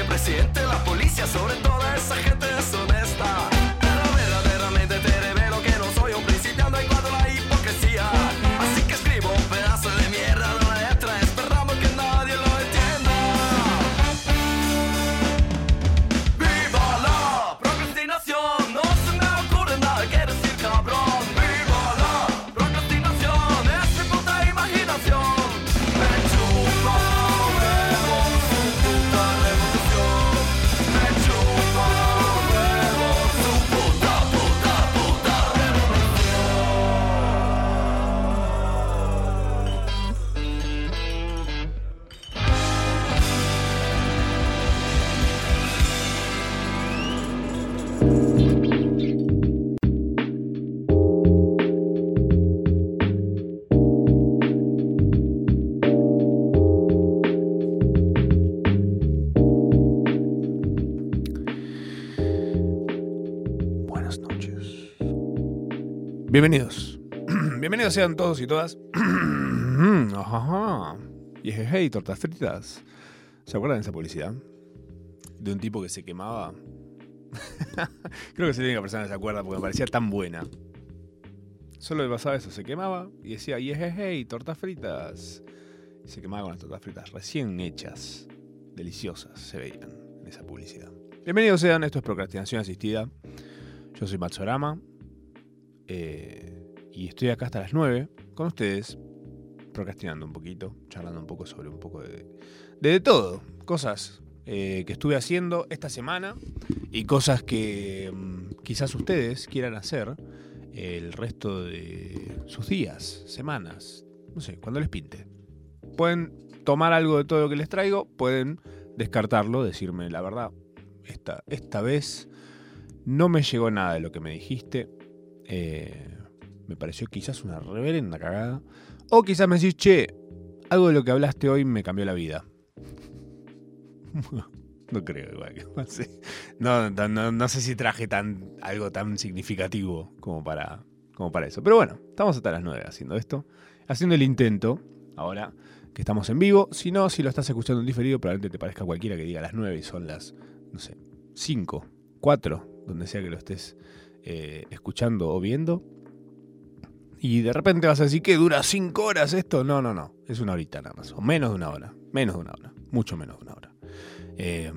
siempre siente la policía sobre toda esa gente deshonesta. Bienvenidos. Bienvenidos sean todos y todas. Ajá. Y es hey, tortas fritas. ¿Se acuerdan de esa publicidad? De un tipo que se quemaba. Creo que es la única persona que se acuerda porque me parecía tan buena. Solo le pasaba eso, se quemaba y decía, y es hey, tortas fritas. Y se quemaba con las tortas fritas recién hechas, deliciosas, se veían en esa publicidad. Bienvenidos sean, esto es Procrastinación Asistida. Yo soy Matsorama eh, y estoy acá hasta las 9 con ustedes, procrastinando un poquito, charlando un poco sobre un poco de, de, todo. Cosas eh, que estuve haciendo esta semana y cosas que mm, quizás ustedes quieran hacer el resto de sus días, semanas, no sé, cuando les pinte. Pueden tomar algo de todo lo que les traigo, pueden descartarlo, decirme la verdad. Esta, esta vez no me llegó nada de lo que me dijiste. Eh, me pareció quizás una reverenda cagada. O quizás me decís, che, algo de lo que hablaste hoy me cambió la vida. no creo igual que pase. No, no, no, sé si traje tan, algo tan significativo como para, como para eso. Pero bueno, estamos hasta las 9 haciendo esto. Haciendo el intento. Ahora que estamos en vivo. Si no, si lo estás escuchando en diferido, probablemente te parezca cualquiera que diga las 9 y son las, no sé, 5, 4, donde sea que lo estés eh, escuchando o viendo. Y de repente vas a decir que dura 5 horas esto. No, no, no. Es una horita nada más. O menos de una hora. Menos de una hora. Mucho menos de una hora. Eh,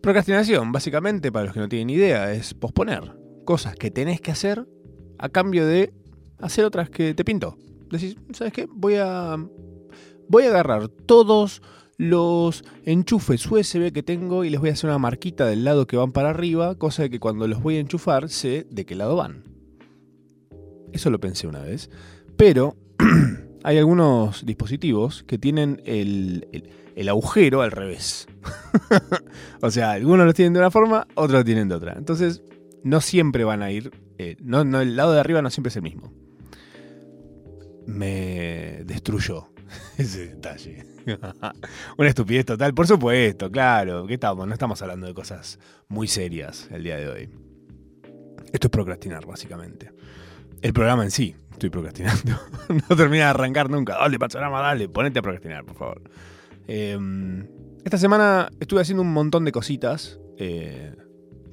procrastinación, básicamente, para los que no tienen idea, es posponer cosas que tenés que hacer a cambio de hacer otras que te pintó. Decís, ¿sabes qué? Voy a. Voy a agarrar todos los enchufes USB que tengo y les voy a hacer una marquita del lado que van para arriba, cosa de que cuando los voy a enchufar sé de qué lado van. Eso lo pensé una vez. Pero hay algunos dispositivos que tienen el, agujero al revés. o sea, algunos los tienen de una forma, otros lo tienen de otra. Entonces, no siempre van a ir. Eh, no, no, el lado de arriba no siempre es el mismo. Me destruyó ese detalle. Una estupidez total, por supuesto, claro. ¿Qué estamos? No estamos hablando de cosas muy serias el día de hoy. Esto es procrastinar, básicamente. El programa en sí, estoy procrastinando. no termina de arrancar nunca. Dale, Pacharama, dale, ponete a procrastinar, por favor. Eh, esta semana estuve haciendo un montón de cositas eh,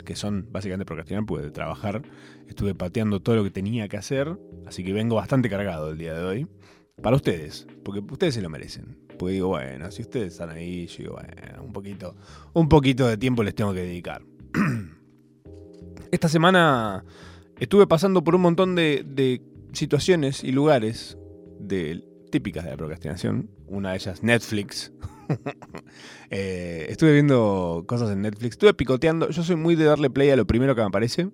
que son básicamente procrastinar, porque de trabajar estuve pateando todo lo que tenía que hacer, así que vengo bastante cargado el día de hoy. Para ustedes, porque ustedes se lo merecen. Porque digo, bueno, si ustedes están ahí, yo digo, bueno, un poquito, un poquito de tiempo les tengo que dedicar. Esta semana estuve pasando por un montón de, situaciones y lugares típicas de la procrastinación. Una de ellas, Netflix. eh, estuve viendo cosas en Netflix. Estuve picoteando. Yo soy muy de darle play a lo primero que me aparece.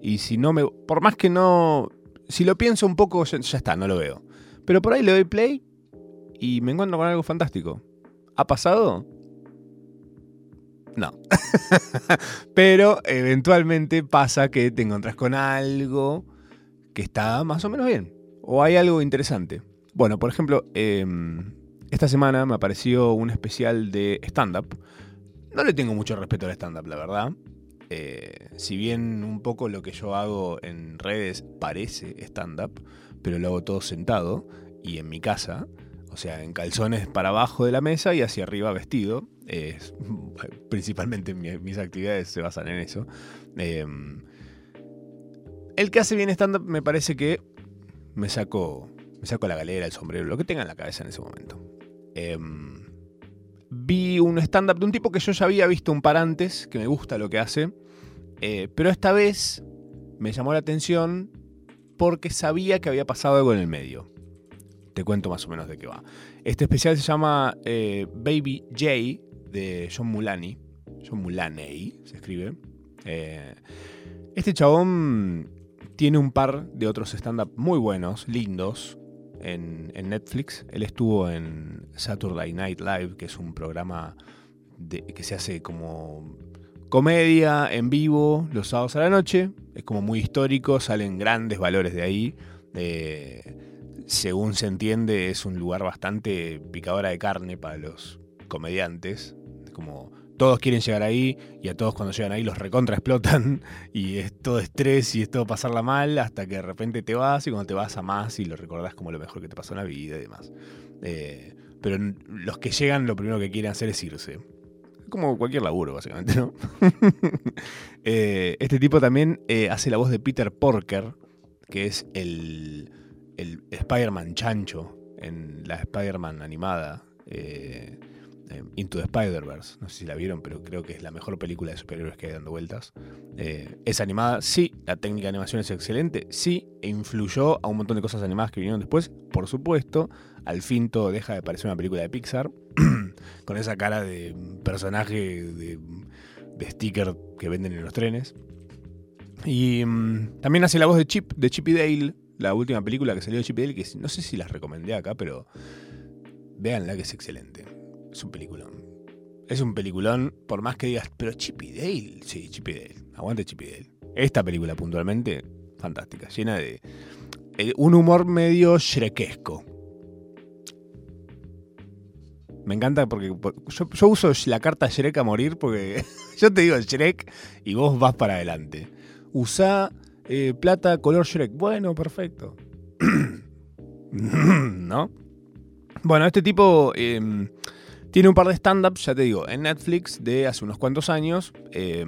Y si no me. Por más que no. Si lo pienso un poco, ya está, no lo veo. Pero por ahí le doy play y me encuentro con algo fantástico. ¿Ha pasado? No. Pero eventualmente pasa que te encontrás con algo que está más o menos bien. O hay algo interesante. Bueno, por ejemplo, eh, esta semana me apareció un especial de stand-up. No le tengo mucho respeto al stand-up, la verdad. Eh, si bien un poco lo que yo hago en redes parece stand-up, pero lo hago todo sentado y en mi casa. O sea, en calzones para abajo de la mesa y hacia arriba vestido. Es- principalmente mi- mis actividades se basan en eso. Eh, el que hace bien stand-up me parece que me saco, me saco la galera, el sombrero, lo que tenga en la cabeza en ese momento. Eh, vi un stand-up de un tipo que yo ya había visto un par antes, que me gusta lo que hace. eh, pero esta vez me llamó la atención porque sabía que había pasado algo en el medio. Te cuento más o menos de qué va. Este especial se llama eh, Baby J de John Mulaney. John Mulaney se escribe. Eh, este chabón tiene un par de otros stand-up muy buenos, lindos, en, Netflix. Él estuvo en Saturday Night Live, que es un programa que se hace como comedia en vivo los sábados a la noche. Es como muy histórico, salen grandes valores de ahí. Según se entiende, es un lugar bastante picadora de carne para los comediantes. Como todos quieren llegar ahí y a todos cuando llegan ahí los recontra explotan y es todo estrés y es todo pasarla mal hasta que de repente te vas y cuando te vas a más y lo recordás como lo mejor que te pasó en la vida y demás. Eh, pero los que llegan lo primero que quieren hacer es irse. Como cualquier laburo, básicamente, ¿no? Eh, este tipo también eh, hace la voz de Peter Porker, que es el, Spider-Man chancho en la Spider-Man animada. eh, Into the Spider-Verse. No sé si la vieron, pero creo que es la mejor película de superhéroes que hay dando vueltas. Es animada, sí. La técnica de animación es excelente, sí. E influyó a un montón de cosas animadas que vinieron después, por supuesto. Al fin todo deja de parecer una película de Pixar. con esa cara de personaje de, sticker que venden en los trenes. Y mm, también hace la voz de Chip, de Chip y Dale, la última película que salió de Chip y Dale, que no sé si las recomendé acá, pero véanla que es excelente. Es un peliculón. Es un peliculón, por más que digas, pero Chip y Dale, sí, Chip y Dale, aguante Chip y Dale. Esta película puntualmente, fantástica, llena de eh, un humor medio shrekesco. Me encanta porque por- yo, uso la carta Shrek a morir porque yo te digo Shrek y vos vas para adelante. Usá eh, plata color Shrek. Bueno, perfecto. ¿No? Bueno, este tipo eh, tiene un par de stand-ups, ya te digo, en Netflix de hace unos cuantos años. eh,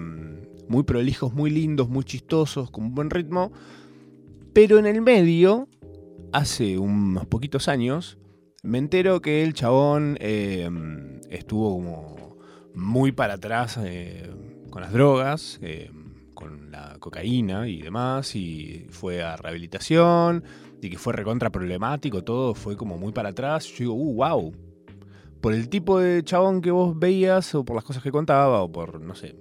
muy prolijos, muy lindos, muy chistosos, con un buen ritmo. Pero en el medio, hace unos poquitos años, me entero que el chabón eh, estuvo como muy para atrás eh, con las drogas, eh, con la cocaína y demás, y fue a rehabilitación, y que fue recontra problemático, todo fue como muy para atrás. Yo digo, uh, wow. Por el tipo de chabón que vos veías, o por las cosas que contaba, o por, no sé,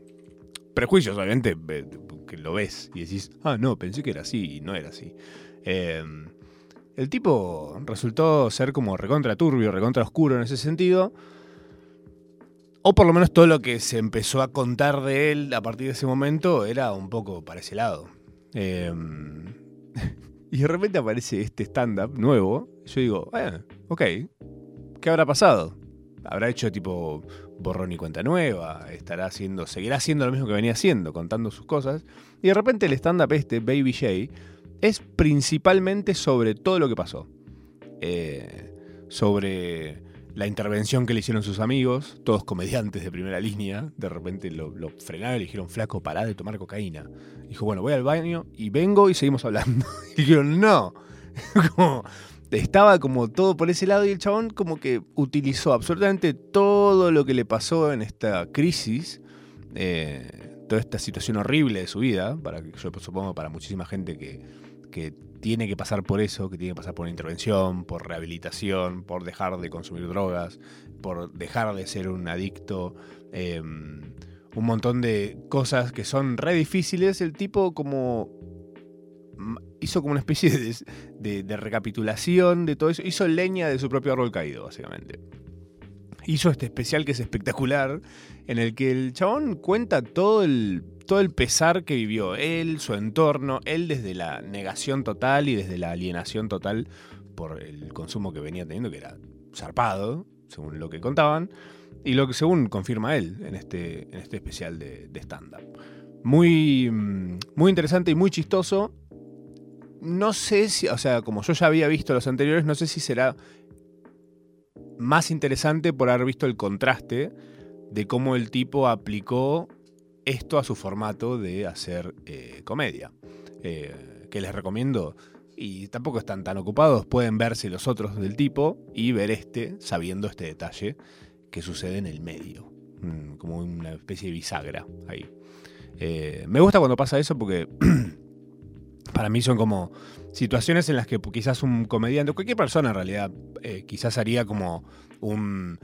prejuicios, obviamente, ve- que lo ves y decís, ah, no, pensé que era así y no era así. Eh, el tipo resultó ser como recontra turbio, recontra oscuro en ese sentido. O por lo menos todo lo que se empezó a contar de él a partir de ese momento era un poco para ese lado. Eh, y de repente aparece este stand-up nuevo. Yo digo, eh, ok, ¿qué habrá pasado? ¿Habrá hecho tipo borrón y cuenta nueva? ¿Estará haciendo, seguirá haciendo lo mismo que venía haciendo, contando sus cosas? Y de repente el stand-up este, Baby J, es principalmente sobre todo lo que pasó. Eh, sobre la intervención que le hicieron sus amigos, todos comediantes de primera línea, de repente lo, frenaron y le dijeron, flaco, pará de tomar cocaína. Dijo, bueno, voy al baño y vengo y seguimos hablando. Y dijeron, no. estaba como todo por ese lado y el chabón como que utilizó absolutamente todo lo que le pasó en esta crisis, eh, toda esta situación horrible de su vida, para yo supongo para muchísima gente que, que tiene que pasar por eso, que tiene que pasar por una intervención, por rehabilitación, por dejar de consumir drogas, por dejar de ser un adicto, eh, un montón de cosas que son re difíciles, el tipo como mm, hizo como una especie de, de- de recapitulación de todo eso, hizo leña de su propio árbol caído, básicamente. Hizo este especial que es espectacular, en el que el chabón cuenta todo el, todo el pesar que vivió él, su entorno, él desde la negación total y desde la alienación total por el consumo que venía teniendo, que era zarpado, según lo que contaban, y lo que según confirma él en este, en este especial de, de stand-up. Muy, mm, muy interesante y muy chistoso. No sé si, o sea, como yo ya había visto los anteriores, no sé si será más interesante por haber visto el contraste de cómo el tipo aplicó esto a su formato de hacer eh, comedia. Eh, que les recomiendo, y tampoco están tan ocupados, pueden verse los otros del tipo y ver este sabiendo este detalle que sucede en el medio, mm, como una especie de bisagra ahí. Eh, me gusta cuando pasa eso porque para mí son como situaciones en las que quizás un comediante, cualquier persona en realidad, quizás haría como un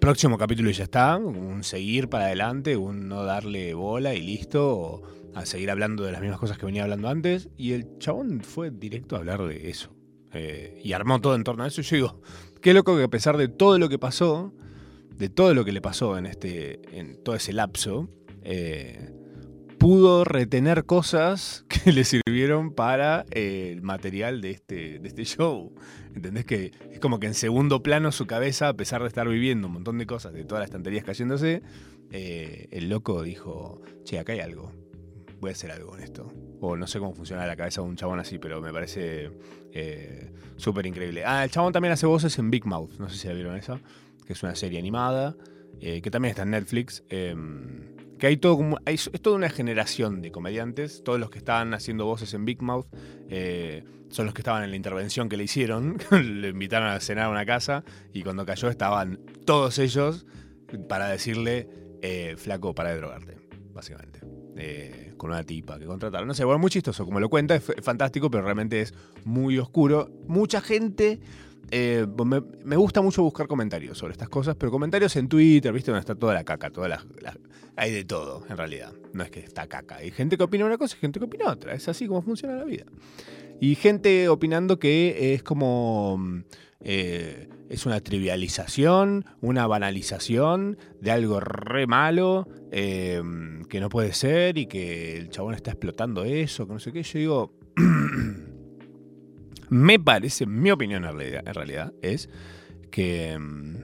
próximo capítulo y ya está, un seguir para adelante, un no darle bola y listo, o a seguir hablando de las mismas cosas que venía hablando antes. Y el chabón fue directo a hablar de eso. eh, y armó todo en torno a eso. Y yo digo, qué loco que a pesar de todo lo que pasó, de todo lo que le pasó en, este, en todo ese lapso, eh, pudo retener cosas que le sirvieron para eh, el material de este, de este show. ¿Entendés? Que es como que en segundo plano su cabeza, a pesar de estar viviendo un montón de cosas, de todas las estanterías cayéndose, eh, el loco dijo, che, acá hay algo. Voy a hacer algo con esto. O no sé cómo funciona la cabeza de un chabón así, pero me parece eh, súper increíble. Ah, el chabón también hace voces en Big Mouth. No sé si la vieron esa. Que es una serie animada. que también está en Netflix. Que hay todo es toda una generación de comediantes. Todos los que estaban haciendo voces en Big Mouth eh, son los que estaban en la intervención que le hicieron. le invitaron a cenar a una casa. Y cuando cayó estaban todos ellos para decirle: eh, Flaco, para de drogarte. Básicamente. Eh, con una tipa que contrataron. No sé, bueno, muy chistoso. Como lo cuenta, es fantástico, pero realmente es muy oscuro. Mucha gente. Eh, me, gusta mucho buscar comentarios sobre estas cosas, pero comentarios en Twitter, ¿viste? Donde está toda la caca, toda la, la- hay de todo, en realidad. No es que está caca. Hay gente que opina una cosa y gente que opina otra. Es así como funciona la vida. Y gente opinando que es como. eh, es una trivialización, una banalización de algo re malo, eh, que no puede ser y que el chabón está explotando eso, que no sé qué. Yo digo. me parece, mi opinión en realidad, es que mm,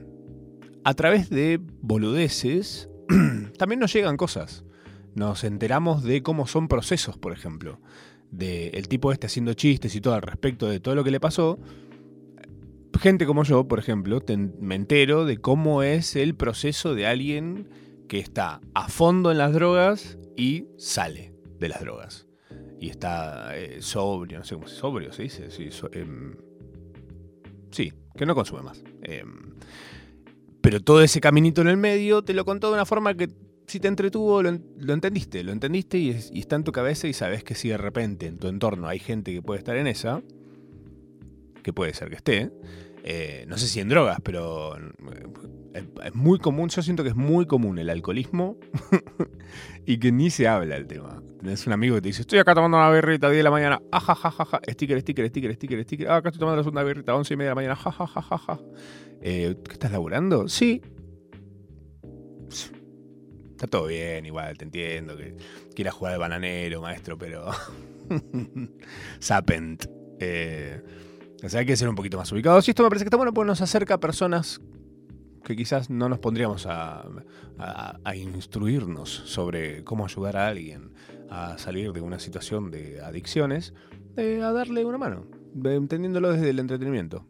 a través de boludeces también nos llegan cosas. Nos enteramos de cómo son procesos, por ejemplo. De el tipo este haciendo chistes y todo al respecto de todo lo que le pasó. Gente como yo, por ejemplo, me entero de cómo es el proceso de alguien que está a fondo en las drogas y sale de las drogas. Y está eh, sobrio, no sé cómo se sobrio se dice. Sí, so- em, sí, que no consume más. Em, pero todo ese caminito en el medio te lo contó de una forma que si te entretuvo, lo, lo entendiste, lo entendiste y, y está en tu cabeza y sabes que si de repente en tu entorno hay gente que puede estar en esa, que puede ser que esté, eh, no sé si en drogas, pero eh, es, muy común, yo siento que es muy común el alcoholismo y que ni se habla del tema. Tenés un amigo que te dice, estoy acá tomando una birrita 10 de la mañana, ajajajaja, sticker, sticker, sticker, sticker, sticker, ah, acá estoy tomando la segunda birrita 11 y media de la mañana, jajajaja. Eh, ¿Qué estás laburando? Sí. Está todo bien, igual, te entiendo que quieras jugar al bananero, maestro, pero. Sapent. Eh, o sea, hay que ser un poquito más ubicados. Y esto me parece que está bueno porque nos acerca a personas que quizás no nos pondríamos a, instruirnos sobre cómo ayudar a alguien a salir de una situación de adicciones, a darle una mano, entendiéndolo desde el entretenimiento.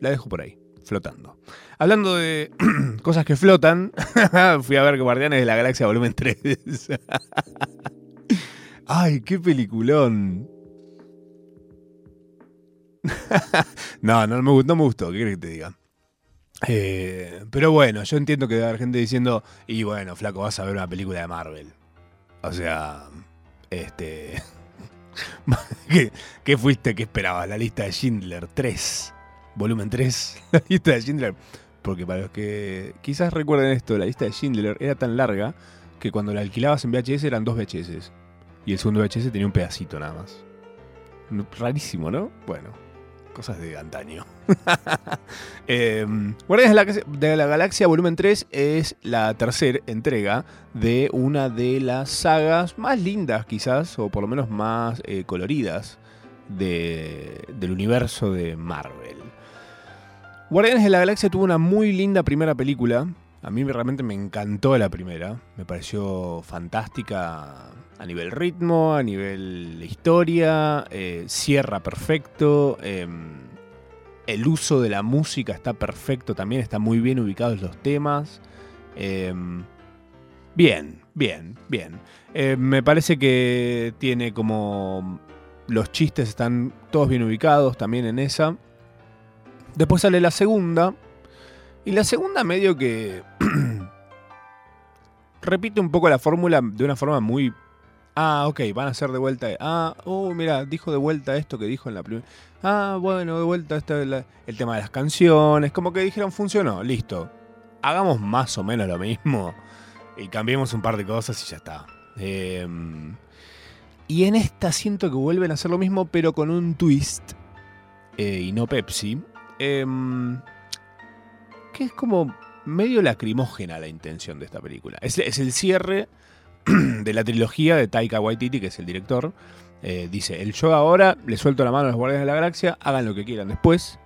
La dejo por ahí, flotando. Hablando de cosas que flotan, fui a ver Guardianes de la Galaxia Volumen 3. ¡Ay, qué peliculón! no, no me, no me gustó, ¿qué querés que te diga? Eh, pero bueno, yo entiendo que haber gente diciendo, y bueno, flaco, vas a ver una película de Marvel. O sea, este... ¿Qué, qué fuiste? ¿Qué esperabas? La lista de Schindler 3, volumen 3, la lista de Schindler. Porque para los que quizás recuerden esto, la lista de Schindler era tan larga que cuando la alquilabas en VHS eran dos VHS. Y el segundo VHS tenía un pedacito nada más. Rarísimo, ¿no? Bueno, cosas de antaño. Eh, Guardianes de la, Galaxia- Volumen 3 es la tercera entrega de una de las sagas más lindas quizás, o por lo menos más eh, coloridas de- del universo de Marvel. Guardianes de la Galaxia tuvo una muy linda primera película. A mí realmente me encantó la primera. Me pareció fantástica a nivel ritmo, a nivel historia. eh, cierra perfecto. em, El uso de la música está perfecto también, están muy bien ubicados los temas. Eh, bien, bien, bien. Eh, me parece que tiene como... Los chistes están todos bien ubicados también en esa. Después sale la segunda. Y la segunda medio que... repite un poco la fórmula de una forma muy... Ah, ok, van a hacer de vuelta... Ah, oh, mira, dijo de vuelta esto que dijo en la primera... Ah, bueno, de vuelta la- el tema de las canciones. Como que dijeron, funcionó, listo. Hagamos más o menos lo mismo. Y cambiemos un par de cosas y ya está. Em, y en esta siento que vuelven a hacer lo mismo, pero con un twist. eh, y no Pepsi. Em, que es como medio lacrimógena la intención de esta película. Es el cierre de la trilogía de Taika Waititi, que es el director. Eh, dice, el yo ahora le suelto la mano a los Guardianes de la Galaxia, hagan lo que quieran después.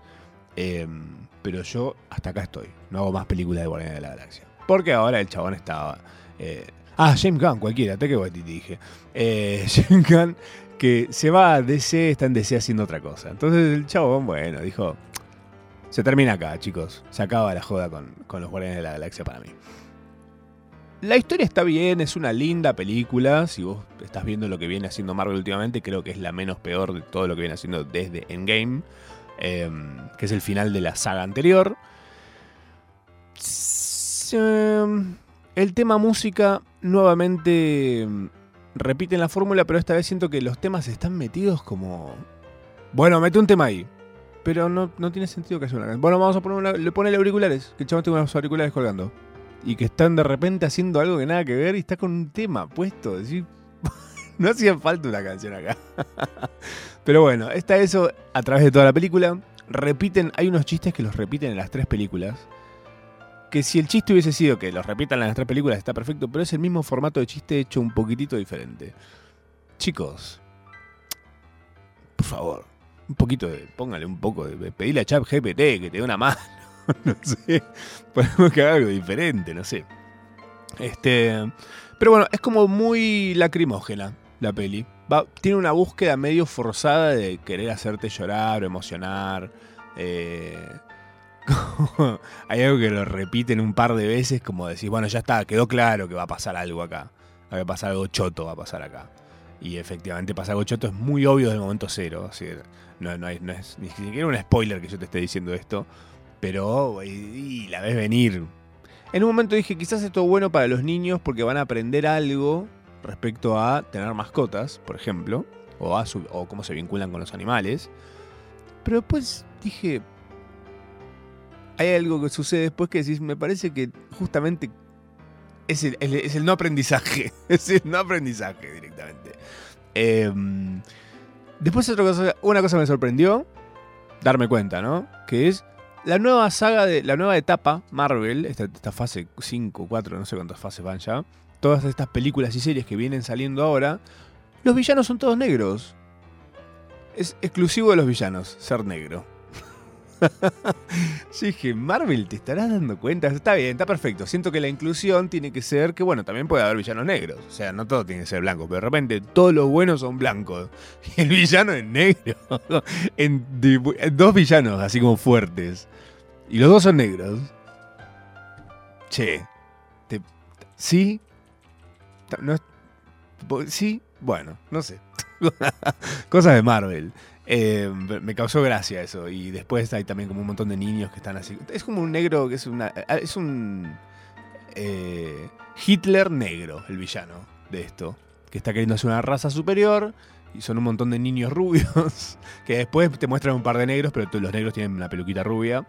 Em, pero yo hasta acá estoy. No hago más películas de Guardianes de la Galaxia. Porque ahora el chabón estaba... eh, ah, James Gunn, cualquiera, Taika Waititi dije. Eh, James Gunn que se va a DC, está en DC haciendo otra cosa. Entonces el chabón, bueno, dijo... Se termina acá, chicos. Se acaba la joda con, con los Guardianes de la Galaxia para mí. La historia está bien, es una linda película. Si vos estás viendo lo que viene haciendo Marvel últimamente, creo que es la menos peor de todo lo que viene haciendo desde Endgame, eh, que es el final de la saga anterior. Eh, el tema música nuevamente eh, repiten la fórmula, pero esta vez siento que los temas están metidos como... Bueno, mete un tema ahí. Pero no, no tiene sentido que haya una. Bueno, vamos a poner una, le pone auriculares. Que el chabón tiene unos auriculares colgando y que están de repente haciendo algo que nada que ver y está con un tema puesto. No hacía falta una canción acá. Pero bueno, está eso a través de toda la película. Repiten, hay unos chistes que los repiten en las tres películas. Que si el chiste hubiese sido que los repitan en las tres películas está perfecto, pero es el mismo formato de chiste hecho un poquitito diferente. Chicos, por favor, un poquito de, póngale un poco de, pedile a Chat GPT que te dé una mano. no sé. Podemos que haga algo diferente, no sé. Este. Pero bueno, es como muy lacrimógena la peli. Va- tiene una búsqueda medio forzada de querer hacerte llorar o emocionar. Eh, hay algo que lo repiten un par de veces, como decir, bueno, ya está, quedó claro que va a pasar algo acá. Va a pasar algo choto, va a pasar acá. Y efectivamente pasa algo choto, es muy obvio desde el momento cero. así, no, no hay- no es ni siquiera un spoiler que yo te esté diciendo esto. Pero y, la ves venir. En un momento dije, quizás esto es bueno para los niños porque van a aprender algo respecto a tener mascotas, por ejemplo, o, a su- o cómo se vinculan con los animales. Pero después dije, hay algo que sucede después que decís, me parece que justamente es el, el- es el no aprendizaje. Es el no aprendizaje directamente. Em, después otra cosa, una cosa me sorprendió, darme cuenta, ¿no? Que es la nueva saga de la nueva etapa Marvel, esta, esta fase 5, 4, no sé cuántas fases van ya. Todas estas películas y series que vienen saliendo ahora, los villanos son todos negros. Es exclusivo de los villanos ser negro. Yo dije, Marvel, te estarás dando cuenta. Está bien, está perfecto. Siento que la inclusión tiene que ser que, bueno, también puede haber villanos negros. O sea, no todo tiene que ser blanco, pero de repente todos los buenos son blancos. Y el villano es negro. en, en dos villanos, así como fuertes. Y los dos son negros. Che. te- ¿Sí? No ¿Sí? Bueno, no sé. Cosas de Marvel. Eh, me causó gracia eso. Y después hay también como un montón de niños que están así. Es como un negro que es una. Es un. eh, Hitler negro, el villano de esto. Que está queriendo hacer una raza superior. Y son un montón de niños rubios. Que después te muestran un par de negros, pero los negros tienen una peluquita rubia.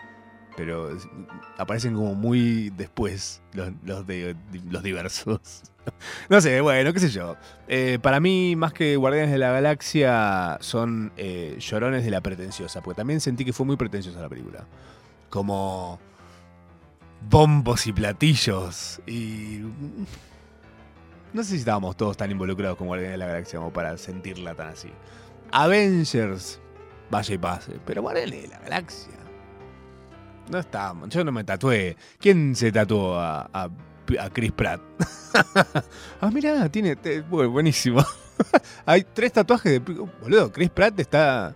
Pero aparecen como muy después los, los, de, los diversos. No sé, bueno, qué sé yo. Eh, para mí, más que Guardianes de la Galaxia, son eh, llorones de la pretenciosa. Porque también sentí que fue muy pretenciosa la película. Como bombos y platillos. Y. No sé si estábamos todos tan involucrados con Guardianes de la Galaxia como para sentirla tan así. Avengers, vaya y pase. Pero Guardianes de la Galaxia. No estábamos. Yo no me tatué. ¿Quién se tatuó a, a, Chris Pratt? ah, mira, tiene. buenísimo. Hay tres tatuajes de. Boludo, Chris Pratt está.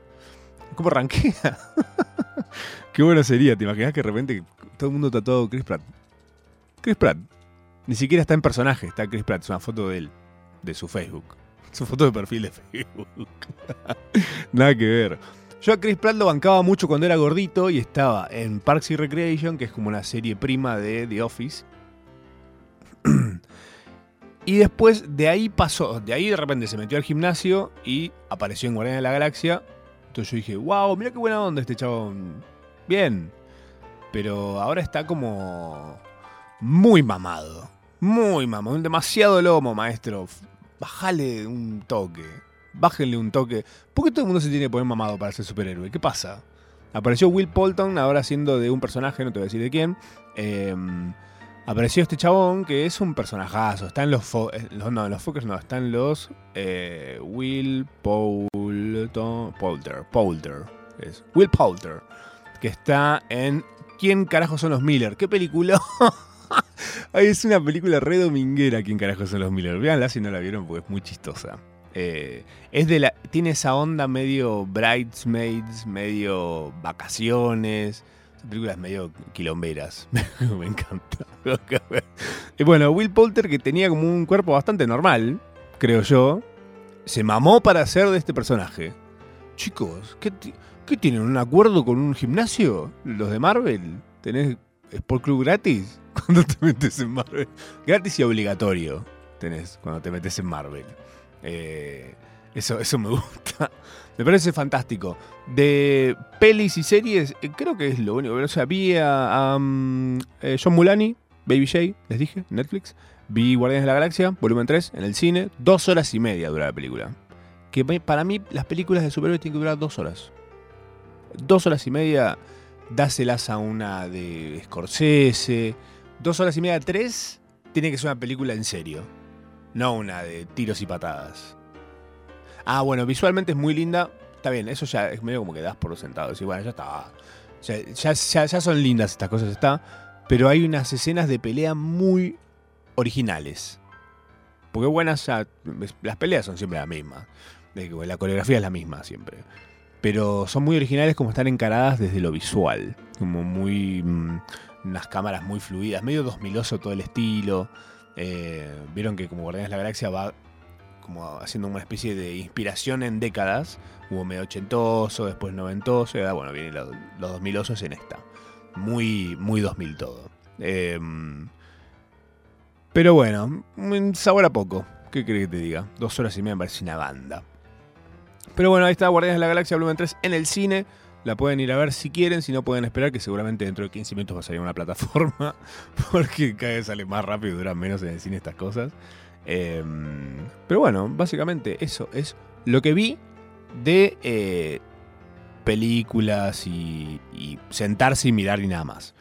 ¿Cómo ranquea? Qué bueno sería, ¿te imaginas que de repente todo el mundo tatuado Chris Pratt? Chris Pratt. Ni siquiera está en personaje, está Chris Pratt, es una foto de él, de su Facebook. Su foto de perfil de Facebook. Nada que ver. Yo a Chris Pratt lo bancaba mucho cuando era gordito y estaba en Parks y Recreation, que es como una serie prima de The Office. y después de ahí pasó, de ahí de repente se metió al gimnasio y apareció en Guardianes de la Galaxia. Entonces yo dije, wow, mira qué buena onda este chabón. Bien. Pero ahora está como muy mamado. Muy mamado. Demasiado lomo, maestro. Bájale un toque. Bájenle un toque. ¿Por qué todo el mundo se tiene que poner mamado para ser superhéroe? ¿Qué pasa? Apareció Will Polton ahora siendo de un personaje, no te voy a decir de quién. Em, apareció este chabón que es un personajazo. Está en los, fo eh, no, los Focus no, están los eh, Will Poulter, Poulter, Poulter, es Will Poulter, que está en ¿Quién carajo son los Miller? ¿Qué película? Es una película re dominguera, ¿Quién carajo son los Miller? Veanla si no la vieron porque es muy chistosa. Eh, es de la, tiene esa onda medio bridesmaids, medio vacaciones. Películas medio quilomberas. Me encanta. y bueno, Will Poulter, que tenía como un cuerpo bastante normal, creo yo, se mamó para ser de este personaje. Chicos, ¿qué, ¿qué tienen? ¿Un acuerdo con un gimnasio? ¿Los de Marvel? ¿Tenés Sport Club gratis? Cuando te metes en Marvel. Gratis y obligatorio tenés cuando te metes en Marvel. Eh, eso, eso me gusta. Me parece fantástico. De pelis y series, eh, creo que es lo único. O sea, vi a, um, eh, John Mulani, Baby J, les dije, Netflix. Vi Guardianes de la Galaxia, volumen 3, en el cine. Dos horas y media dura la película. Que para mí las películas de superhéroes tienen que durar dos horas. Dos horas y media, dáselas a una de Scorsese. Dos horas y media, tres, tiene que ser una película en serio. No una de tiros y patadas. Ah, bueno, visualmente es muy linda. Está bien, eso ya es medio como que das por sentado. Y bueno, ya está. Ya, ya, son lindas estas cosas, está. Pero hay unas escenas de pelea muy originales. Porque buenas ya. Las peleas son siempre las mismas. La coreografía es la misma siempre. Pero son muy originales como están encaradas desde lo visual. Como muy. Mm, unas cámaras muy fluidas. Medio 2000 todo el estilo. Eh, vieron que como Guardianes de la Galaxia va como haciendo una especie de inspiración en décadas. Hubo medio ochentoso, después noventoso, y bueno, vienen los, los 2000 osos en esta. Muy, muy 2000 todo. Em, pero bueno, sabor a poco. ¿Qué crees que te diga? Dos horas y media me parece una banda. Pero bueno, ahí está Guardianes de la Galaxia Volumen 3 en el cine. La pueden ir a ver si quieren, si no pueden esperar, que seguramente dentro de 15 minutos va a salir una plataforma, porque cada vez sale más rápido y duran menos en el cine estas cosas. Em, pero bueno, básicamente eso es lo que vi de eh, películas y, sentarse y mirar y nada más.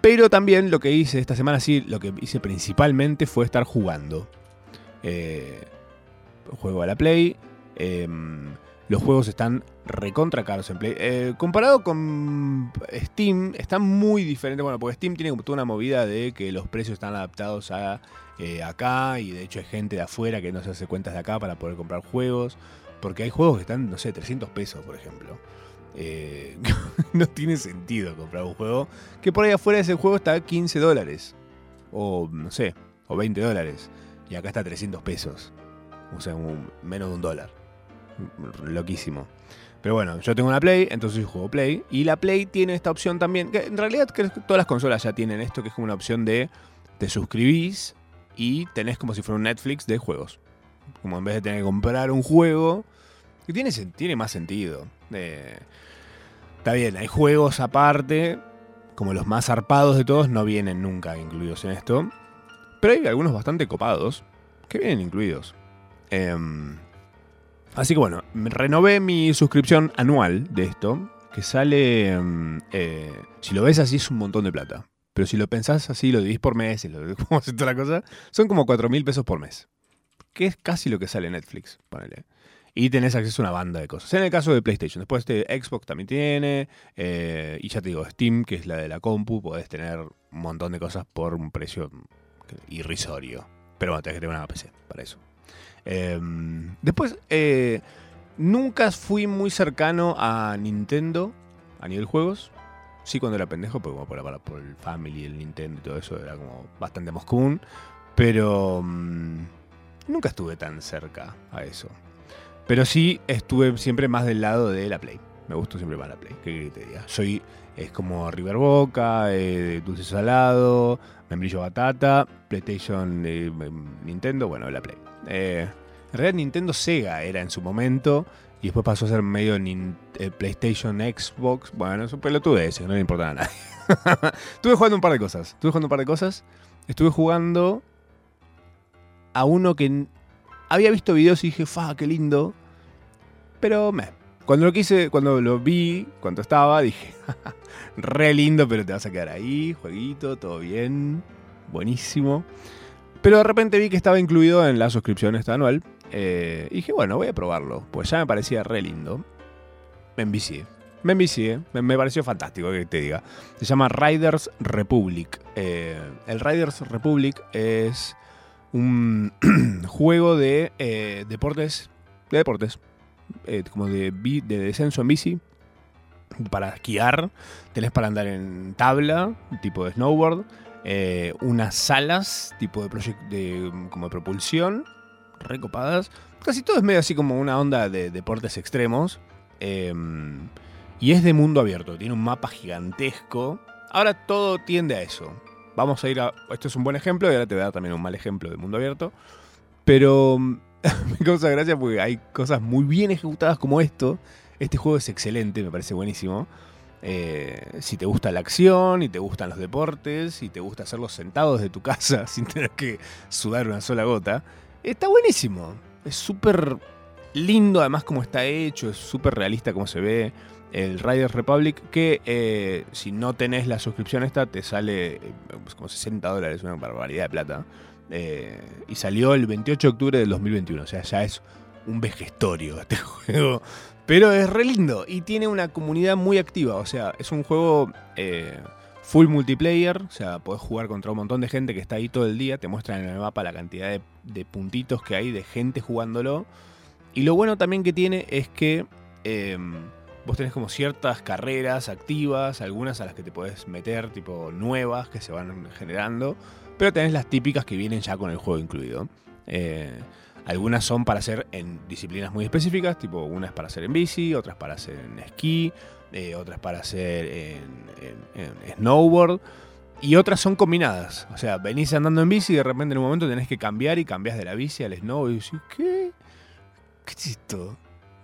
Pero también lo que hice esta semana, sí, lo que hice principalmente fue estar jugando. Eh, juego a la Play. Em, los juegos están recontra caros en Play. Eh, comparado con Steam, están muy diferentes. Bueno, porque Steam tiene toda una movida de que los precios están adaptados a eh, acá y de hecho hay gente de afuera que no se hace cuentas de acá para poder comprar juegos. Porque hay juegos que están, no sé, 300 pesos, por ejemplo. Eh, no tiene sentido comprar un juego que por ahí afuera de ese juego está a 15 dólares. O no sé, o 20 dólares. Y acá está a 300 pesos. O sea, menos de un dólar loquísimo. Pero bueno, yo tengo una Play, entonces yo juego Play. Y la Play tiene esta opción también, que en realidad todas las consolas ya tienen esto, que es como una opción de te suscribís y tenés como si fuera un Netflix de juegos. Como en vez de tener que comprar un juego, que tiene, tiene más sentido. está bien, hay juegos aparte, como los más zarpados de todos, no vienen nunca incluidos en esto. Pero hay algunos bastante copados que vienen incluidos. Eh, Así que bueno, renové mi suscripción anual de esto, que sale, mm, eh, si lo ves así es un montón de plata. Pero si lo pensás así, lo dividís por mes, y lo como toda la cosa, son como 4 mil pesos por mes. Que es casi lo que sale Netflix, ponele. Y tenés acceso a una banda de cosas. En el caso de PlayStation. Después este Xbox también tiene. Eh, y ya te digo, Steam, que es la de la compu, podés tener un montón de cosas por un precio irrisorio. Pero bueno, tenés que tener una PC para eso. Em, después, eh, nunca fui muy cercano a Nintendo a nivel juegos. Sí, cuando era pendejo, porque como por, por, por el Family, el Nintendo y todo eso era como bastante más común. Pero mm, nunca estuve tan cerca a eso. Pero sí estuve siempre más del lado de la Play. Me gustó siempre más la Play. ¿Qué te diga? Soy, es como River Boca, eh, Dulce Salado, Membrillo Batata, PlayStation, eh, Nintendo, bueno, la Play. Eh, en realidad Nintendo Sega era en su momento y después pasó a ser medio eh, PlayStation, Xbox. Bueno, eso pelotudez, que no le importaba a nadie. Estuve jugando un par de cosas. Estuve jugando un par de cosas. Estuve jugando a uno que había visto videos y dije, fa, qué lindo. Pero me. Cuando lo quise, cuando lo vi, cuando estaba, dije, re lindo, pero te vas a quedar ahí, jueguito, todo bien, buenísimo. Pero de repente vi que estaba incluido en la suscripción esta anual. eh, y dije, bueno, voy a probarlo. Pues ya me parecía re lindo. Me envicié. Me envicié. Me, me pareció fantástico que te diga. Se llama Riders Republic. Eh, el Riders Republic es un juego de eh, deportes. De deportes. como de, de descenso en bici. Para esquiar. Tenés para andar en tabla. Tipo de snowboard. Eh, unas salas. Tipo de, de como de propulsión. Recopadas. Casi todo es medio así como una onda de deportes extremos. Eh, y es de mundo abierto. Tiene un mapa gigantesco. Ahora todo tiende a eso. Vamos a ir a. Esto es un buen ejemplo y ahora te voy a dar también un mal ejemplo de mundo abierto. Pero mm, me causa gracia porque hay cosas muy bien ejecutadas como esto. Este juego es excelente, me parece buenísimo. Eh, si te gusta la acción y te gustan los deportes y te gusta hacerlos sentados de tu casa sin tener que sudar una sola gota, está buenísimo. Es súper lindo además como está hecho, es súper realista como se ve. El Riders Republic, que eh, si no tenés la suscripción esta, te sale eh, pues, como 60 dólares, una barbaridad de plata. Y salió el 28 de octubre del 2021, o sea, ya es un vejestorio este juego. Pero es re lindo y tiene una comunidad muy activa, o sea, es un juego eh, full multiplayer, o sea, podés jugar contra un montón de gente que está ahí todo el día, te muestran en el mapa la cantidad de, puntitos que hay de gente jugándolo. Y lo bueno también que tiene es que eh, vos tenés como ciertas carreras activas, algunas a las que te podés meter, tipo nuevas que se van generando, pero tenés las típicas que vienen ya con el juego incluido. Eh, algunas son para hacer en disciplinas muy específicas, tipo unas para hacer en bici, otras para hacer en esquí, eh, otras para hacer en, snowboard. Y otras son combinadas. O sea, venís andando en bici y de repente en un momento tenés que cambiar y cambiás de la bici al snow y decís, ¿qué? ¿Qué es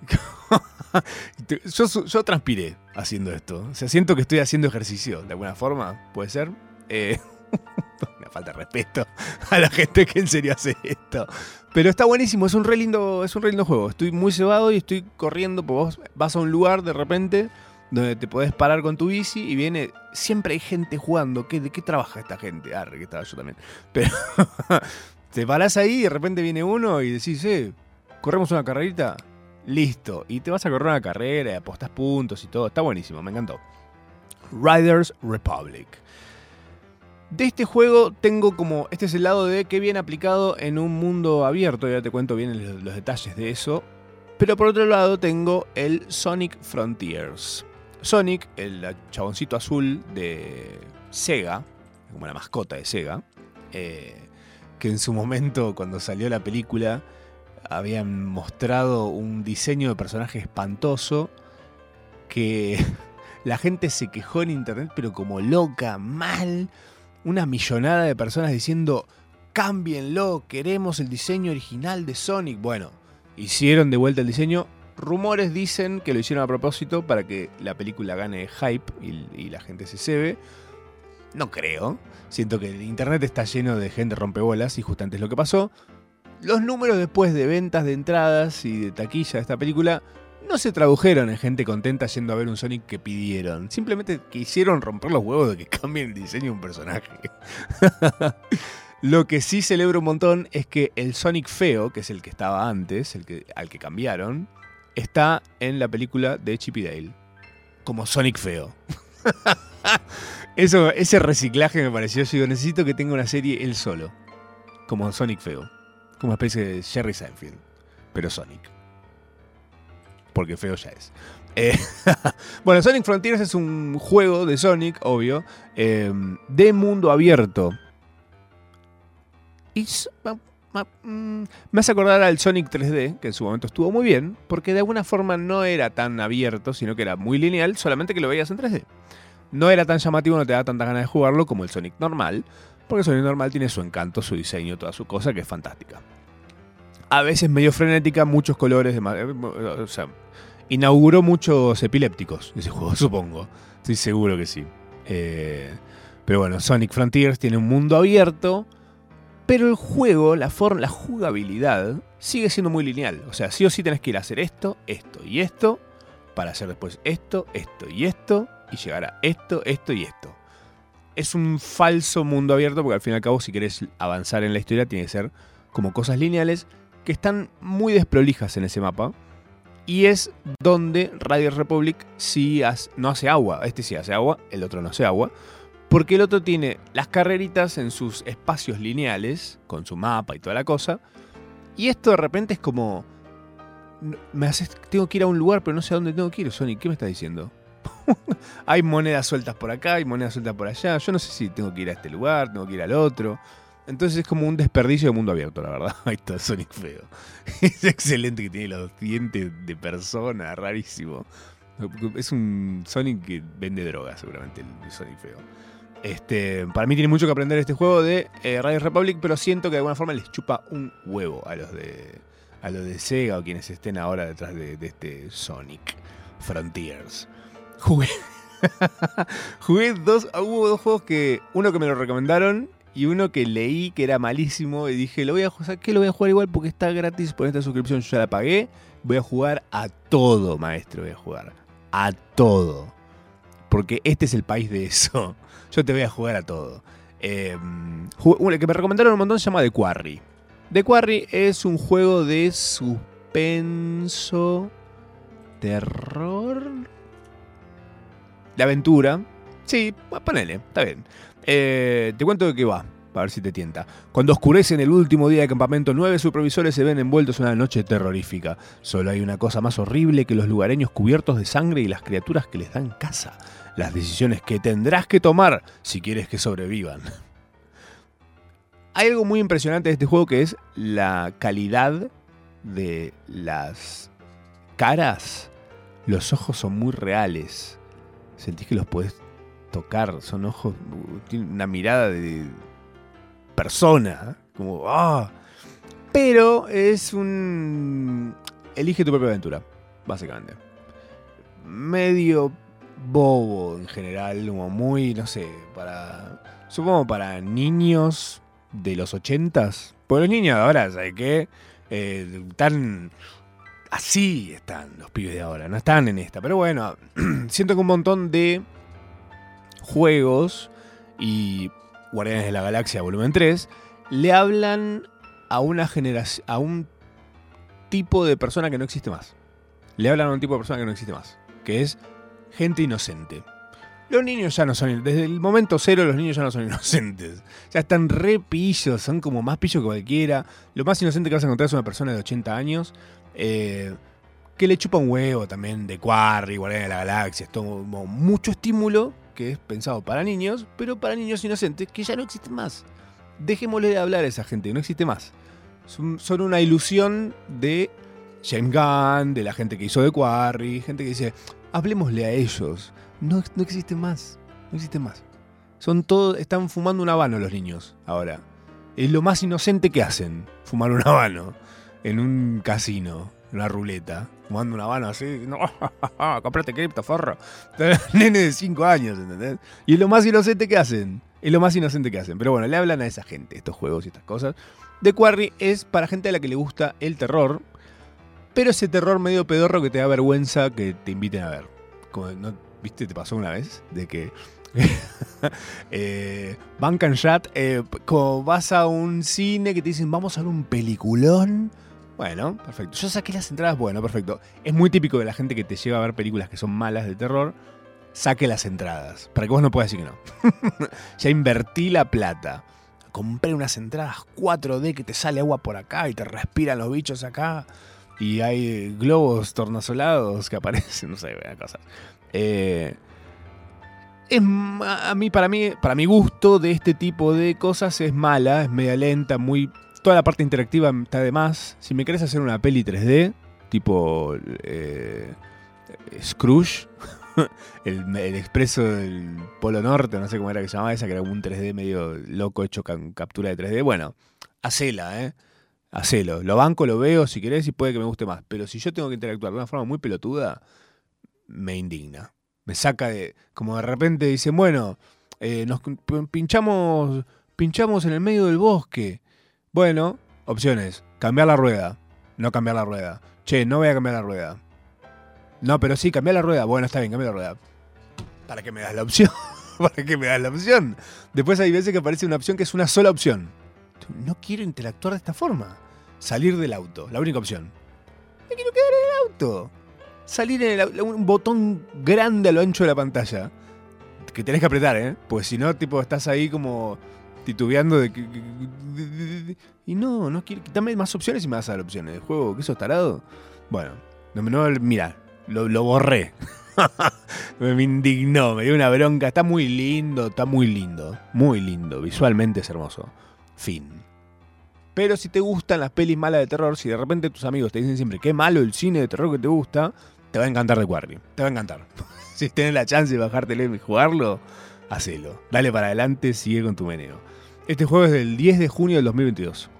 yo, yo transpiré haciendo esto. O sea, siento que estoy haciendo ejercicio de alguna forma. ¿Puede ser? Eh, una falta de respeto a la gente que en serio hace esto. Pero está buenísimo, es un re lindo, es un re lindo juego. Estoy muy cebado y estoy corriendo, porque vos vas a un lugar de repente donde te podés parar con tu bici y viene. Siempre hay gente jugando. ¿Qué, ¿De qué trabaja esta gente? Arre, que estaba yo también. Pero te parás ahí y de repente viene uno y decís, eh, corremos una carrerita. Listo. Y te vas a correr una carrera y apostás puntos y todo. Está buenísimo, me encantó. Riders Republic. De este juego tengo como. Este es el lado de que bien aplicado en un mundo abierto. Ya te cuento bien los, los detalles de eso. Pero por otro lado tengo el Sonic Frontiers. Sonic, el chaboncito azul de Sega, como la mascota de Sega, eh, que en su momento, cuando salió la película, habían mostrado un diseño de personaje espantoso que la gente se quejó en internet, pero como loca, mal. Una millonada de personas diciendo, cámbienlo, queremos el diseño original de Sonic. Bueno, hicieron de vuelta el diseño. Rumores dicen que lo hicieron a propósito para que la película gane hype y, y la gente se cebe. No creo. Siento que el internet está lleno de gente rompebolas y justamente es lo que pasó. Los números después de ventas de entradas y de taquilla de esta película no se tradujeron en gente contenta yendo a ver un Sonic que pidieron. Simplemente quisieron romper los huevos de que cambien el diseño de un personaje. Lo que sí celebro un montón es que el Sonic feo, que es el que estaba antes, el que, al que cambiaron, está en la película de Chip y Dale. Como Sonic feo. Eso, ese reciclaje me pareció. Yo necesito que tenga una serie él solo. Como Sonic feo. Como una especie de Jerry Seinfeld. Pero Sonic. Porque feo ya es. Eh, bueno, Sonic Frontiers es un juego de Sonic, obvio, eh, de mundo abierto. Y mm, me hace acordar al Sonic 3D, que en su momento estuvo muy bien, porque de alguna forma no era tan abierto, sino que era muy lineal, solamente que lo veías en 3D. No era tan llamativo, no te da tantas ganas de jugarlo como el Sonic normal, porque el Sonic normal tiene su encanto, su diseño, toda su cosa, que es fantástica. A veces medio frenética, muchos colores, de eh, o sea, inauguró muchos epilépticos ese juego, supongo. Estoy seguro que sí. Eh, pero bueno, Sonic Frontiers tiene un mundo abierto, pero el juego, la, forma, la jugabilidad, sigue siendo muy lineal. O sea, sí o sí tenés que ir a hacer esto, esto y esto, para hacer después esto, esto y esto, y llegar a esto, esto y esto. Es un falso mundo abierto, porque al fin y al cabo, si querés avanzar en la historia, tiene que ser como cosas lineales que están muy desprolijas en ese mapa. Y es donde Radio Republic sí no hace agua. Este sí hace agua, el otro no hace agua. Porque el otro tiene las carreritas en sus espacios lineales, con su mapa y toda la cosa. Y esto de repente es como. "No, Me haces, tengo que ir a un lugar, pero no sé a dónde tengo que ir, Sonic. ¿Qué me estás diciendo? hay monedas sueltas por acá, hay monedas sueltas por allá. Yo no sé si tengo que ir a este lugar, tengo que ir al otro. Entonces es como un desperdicio de mundo abierto, la verdad. Ahí está Sonic feo. Es excelente que tiene los dientes de persona, rarísimo. Es un Sonic que vende droga, seguramente, el Sonic feo. Este, para mí tiene mucho que aprender este juego de eh, Radio Republic, pero siento que de alguna forma les chupa un huevo a los de a los de Sega o quienes estén ahora detrás de, de este Sonic Frontiers. Jugué, jugué dos, hubo dos juegos que uno que me lo recomendaron y uno que leí que era malísimo y dije, lo voy a jugar, ¿qué lo voy a jugar igual porque está gratis por esta suscripción? Yo ya la pagué. Voy a jugar a todo, maestro, voy a jugar a todo. Porque este es el país de eso. Yo te voy a jugar a todo. Eh, que me recomendaron un montón se llama The Quarry. The Quarry es un juego de suspenso, terror, de aventura. Sí, ponele, está bien. Eh, te cuento de qué va, para ver si te tienta. Cuando oscurece en el último día de campamento, nueve supervisores se ven envueltos en una noche terrorífica. Solo hay una cosa más horrible que los lugareños cubiertos de sangre y las criaturas que les dan caza. Las decisiones que tendrás que tomar si quieres que sobrevivan. Hay algo muy impresionante de este juego que es la calidad de las caras. Los ojos son muy reales. Sentís que los puedes tocar. Son ojos. Tienen una mirada de persona. Como. ¡Ah! Pero es un. Elige tu propia aventura. Básicamente. Medio bobo en general. Como muy. No sé. Para. Supongo para niños de los ochentas. Porque los niños de ahora, ¿sabes qué? Eh, están. Así están los pibes de ahora, no están en esta. Pero bueno, siento que un montón de juegos y Guardianes de la Galaxia Volumen 3 le hablan a una generación, a un tipo de persona que no existe más. Le hablan a un tipo de persona que no existe más, que es gente inocente. Los niños ya no son, desde el momento cero los niños ya no son inocentes. Ya están re pillos, son como más pillos que cualquiera. Lo más inocente que vas a encontrar es una persona de 80 años eh, que le chupa un huevo también de Quarry, Guardián de la Galaxia. Es todo mucho estímulo que es pensado para niños, pero para niños inocentes que ya no existen más. Dejémosle de hablar a esa gente, no existe más. Son, una ilusión de James Gunn, de la gente que hizo de Quarry, gente que dice, hablemosle a ellos. No, no existe más, no existe más. Son todos, están fumando un habano los niños ahora. Es lo más inocente que hacen, fumar un habano en un casino, una ruleta, fumando un habano así. No, comprate cripto, forro. Nene de 5 años, ¿entendés? Y es lo más inocente que hacen. Es lo más inocente que hacen. Pero bueno, le hablan a esa gente, estos juegos y estas cosas. The Quarry es para gente a la que le gusta el terror, pero ese terror medio pedorro que te da vergüenza que te inviten a ver. ¿Viste? ¿Te pasó una vez? De que eh, Bank and Chat, eh, como vas a un cine que te dicen, vamos a ver un peliculón. Bueno, perfecto. Yo saqué las entradas, bueno, perfecto. Es muy típico de la gente que te lleva a ver películas que son malas de terror, saque las entradas. Para que vos no puedas decir que no. ya invertí la plata. Compré unas entradas 4D que te sale agua por acá y te respiran los bichos acá. y hay globos tornasolados que aparecen, no sé, cosas. Eh, es a mí para mí para mi gusto de este tipo de cosas es mala, es media lenta, muy toda la parte interactiva está de más. Si me querés hacer una peli 3D, tipo eh, Scrooge, el, expreso del Polo Norte, no sé cómo era que se llamaba esa, que era un 3D medio loco hecho con captura de 3D. Bueno, hacela, ¿eh? Hacelo. Lo banco, lo veo si querés y puede que me guste más. Pero si yo tengo que interactuar de una forma muy pelotuda, me indigna. Me saca de. Como de repente dicen, bueno, eh, nos pinchamos, pinchamos en el medio del bosque. Bueno, opciones. Cambiar la rueda. No cambiar la rueda. Che, no voy a cambiar la rueda. No, pero sí, cambiar la rueda. Bueno, está bien, cambiar la rueda. ¿Para qué me das la opción? ¿Para qué me das la opción? Después hay veces que aparece una opción que es una sola opción. No quiero interactuar de esta forma. Salir del auto, la única opción. Me quiero quedar en el auto. Salir en el, un botón grande a lo ancho de la pantalla. Que tenés que apretar, ¿eh? Pues si no, tipo, estás ahí como titubeando de que... Y no, no quiero... Dame más opciones y me vas a dar opciones. ¿El juego? ¿Qué sos tarado? Bueno, no, no mira, lo, lo borré. me indignó, me dio una bronca. Está muy lindo, está muy lindo. Muy lindo. Visualmente es hermoso. Fin. Pero si te gustan las pelis malas de terror, si de repente tus amigos te dicen siempre qué malo el cine de terror que te gusta, te va a encantar The Quarry. Te va a encantar. si tienes la chance de bajártelo y jugarlo, hacelo. Dale para adelante, sigue con tu meneo. Este juego es del 10 de junio del 2022.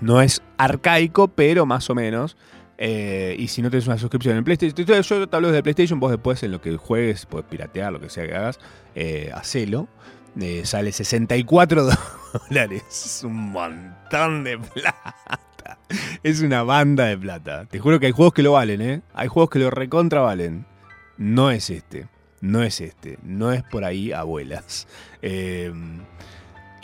No es arcaico, pero más o menos. Eh, y si no tienes una suscripción en PlayStation, yo te hablo de PlayStation, vos después en lo que juegues, puedes piratear, lo que sea que hagas, eh, hacelo. Eh, sale 64 dólares. Es un montón de plata. Es una banda de plata. Te juro que hay juegos que lo valen, ¿eh? Hay juegos que lo recontra valen. No es este. No es este. No es por ahí, abuelas. Em,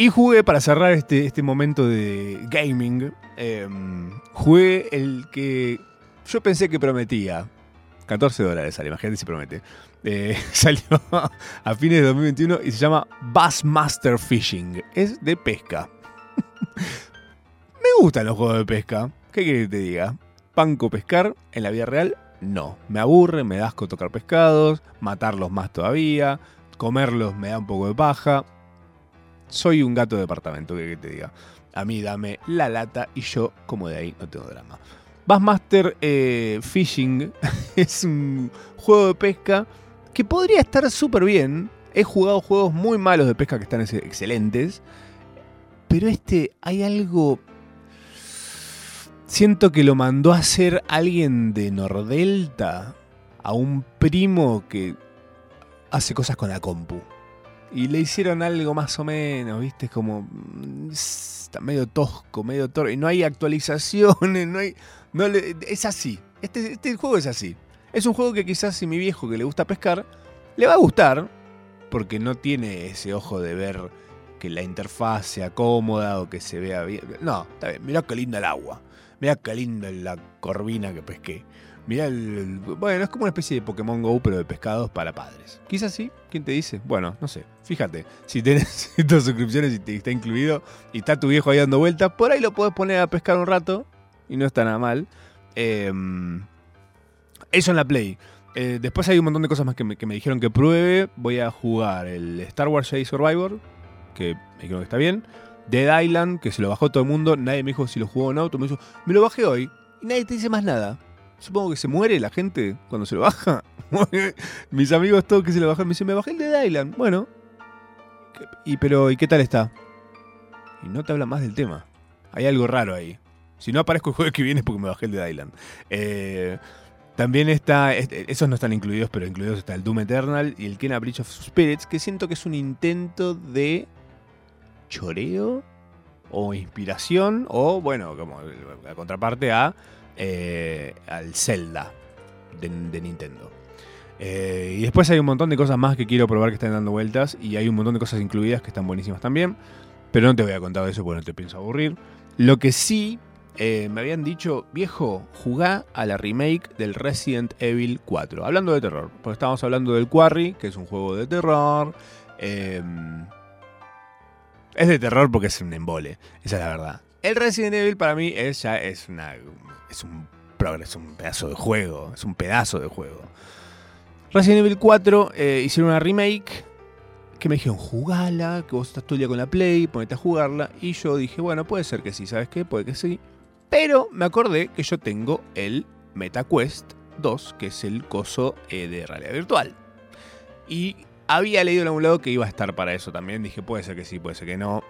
y jugué para cerrar este, este momento de gaming. Em, jugué el que yo pensé que prometía. 14 dólares sale, imagínate si promete. Eh, salió a fines de 2021 y se llama Bassmaster Fishing. Es de pesca. Me gustan los juegos de pesca. ¿Qué quieres que te diga? Panco pescar en la vida real, no. Me aburre, me da asco tocar pescados, matarlos más todavía, comerlos me da un poco de paja. Soy un gato de departamento, ¿qué que te diga? A mí dame la lata y yo, como de ahí, no tengo drama. Bassmaster eh, Fishing es un juego de pesca que podría estar súper bien. He jugado juegos muy malos de pesca que están excelentes. Pero este, hay algo... Siento que lo mandó a hacer alguien de Nordelta a un primo que hace cosas con la compu. Y le hicieron algo más o menos, ¿viste? Como... Mm, está medio tosco, medio torpe. No hay actualizaciones, no hay... Es así. Este, este juego es así. Es un juego que quizás si mi viejo que le gusta pescar, le va a gustar, porque no tiene ese ojo de ver que la interfaz sea cómoda o que se vea bien. No, está bien. Mirá qué linda el agua. Mirá qué linda la corvina que pesqué. Mirá el, Bueno, es como una especie de Pokémon Go, pero de pescados para padres. Quizás sí. ¿Quién te dice? Bueno, no sé. Fíjate. Si tienes estas suscripciones y te está incluido y está tu viejo ahí dando vueltas, por ahí lo puedes poner a pescar un rato y no está nada mal. Em, eso en la Play. Eh, después hay un montón de cosas más que me, dijeron que pruebe. Voy a jugar el Star Wars Jedi Survivor, que me que está bien. Dead Island, que se lo bajó todo el mundo. Nadie me dijo si lo jugó o no. me dijo, me lo bajé hoy. Y nadie te dice más nada. Supongo que se muere la gente cuando se lo baja. Mis amigos todos que se lo bajaron me dicen, me bajé el Dead Island. Bueno. Y pero, ¿y qué tal está? Y no te habla más del tema. Hay algo raro ahí. Si no aparezco el jueves que viene es porque me bajé el de Island. Eh, también está, esos no están incluidos, pero incluidos está el Doom Eternal y el Kena Breach of Spirits, que siento que es un intento de choreo o inspiración, o bueno, como la contraparte a eh, al Zelda de, Nintendo. Eh, y después hay un montón de cosas más que quiero probar que están dando vueltas, y hay un montón de cosas incluidas que están buenísimas también, pero no te voy a contar eso porque no te pienso aburrir. Lo que sí eh, me habían dicho, viejo, jugá a la remake del Resident Evil 4. Hablando de terror, porque estábamos hablando del Quarry, que es un juego de terror. Em, es de terror porque es un embole, esa es la verdad. El Resident Evil para mí es ya es una es un progress, es un pedazo de juego, es un pedazo de juego. Resident Evil 4 eh, hicieron una remake que me dijeron, jugala, que vos estás todo el día con la Play, ponete a jugarla. Y yo dije, bueno, puede ser que sí, ¿sabes qué? Puede que sí. Pero me acordé que yo tengo el MetaQuest 2, que es el coso eh, de realidad virtual. Y había leído en algún lado que iba a estar para eso también. Dije, puede ser que sí, puede ser que no.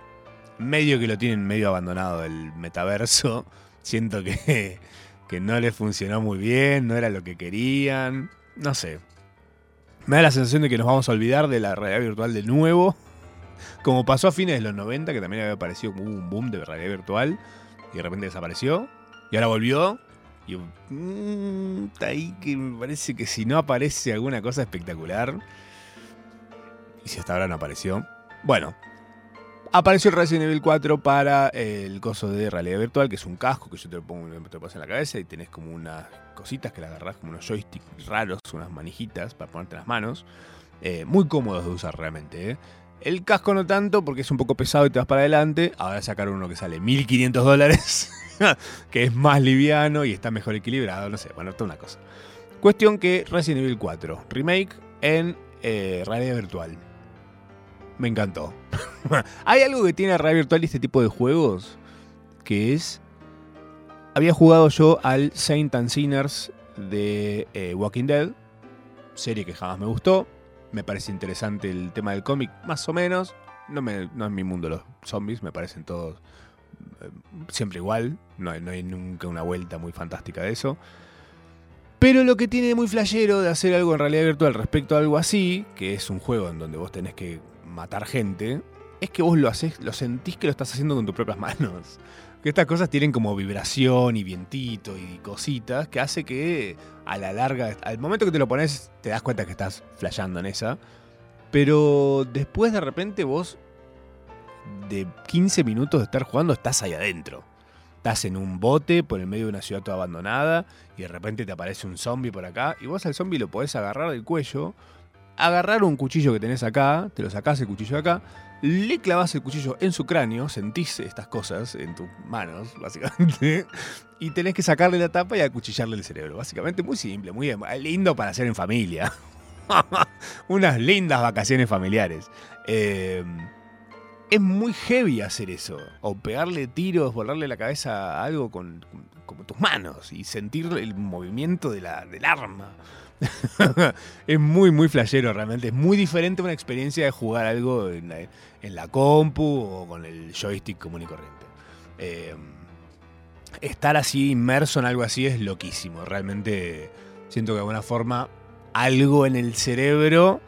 Medio que lo tienen medio abandonado el metaverso. Siento que, que no les funcionó muy bien, no era lo que querían. No sé. Me da la sensación de que nos vamos a olvidar de la realidad virtual de nuevo. Como pasó a fines de los 90, que también había aparecido como un boom de realidad virtual. Y de repente desapareció. Y ahora volvió. Y mm, está ahí que me parece que si no aparece alguna cosa espectacular. Y si hasta ahora no apareció. Bueno. Apareció el Resident Evil 4 para el coso de realidad virtual, que es un casco que yo te lo pongo pones en la cabeza y tenés como unas cositas que le agarrás, como unos joysticks raros, unas manijitas para ponerte las manos. Eh, muy cómodos de usar realmente. ¿eh? El casco no tanto porque es un poco pesado y te vas para adelante. Ahora sacaron uno que sale 1500 dólares, que es más liviano y está mejor equilibrado. No sé, bueno, toda una cosa. Cuestión que Resident Evil 4, remake en eh, realidad virtual. Me encantó. Hay algo que tiene realidad virtual y este tipo de juegos que es. Había jugado yo al Saint and Sinners de eh, Walking Dead, serie que jamás me gustó. Me parece interesante el tema del cómic, más o menos. No, me, no es mi mundo los zombies, me parecen todos eh, siempre igual. No, hay- nunca una vuelta muy fantástica de eso. Pero lo que tiene muy flashero de hacer algo en realidad virtual respecto a algo así, que es un juego en donde vos tenés que matar gente, es que vos lo haces, lo sentís que lo estás haciendo con tus propias manos. Que estas cosas tienen como vibración y vientito y cositas que hace que a la larga, al momento que te lo pones, te das cuenta que estás flasheando en esa. Pero después de repente vos, de 15 minutos de estar jugando, estás ahí adentro. Estás en un bote por el medio de una ciudad toda abandonada y de repente te aparece un zombie por acá y vos al zombie lo podés agarrar del cuello, agarrar un cuchillo que tenés acá, te lo sacás el cuchillo acá, le clavas el cuchillo en su cráneo, sentís estas cosas en tus manos, básicamente, y tenés que sacarle la tapa y acuchillarle el cerebro. Básicamente muy simple, muy lindo para hacer en familia. Unas lindas vacaciones familiares. Eh, es muy heavy hacer eso. O pegarle tiros, volarle la cabeza a algo con tus manos y sentir el movimiento de la, del arma. es muy, muy flashero realmente. Es muy diferente una experiencia de jugar algo en la, compu o con el joystick común y corriente. Eh, estar así inmerso en algo así es loquísimo. Realmente siento que de alguna forma algo en el cerebro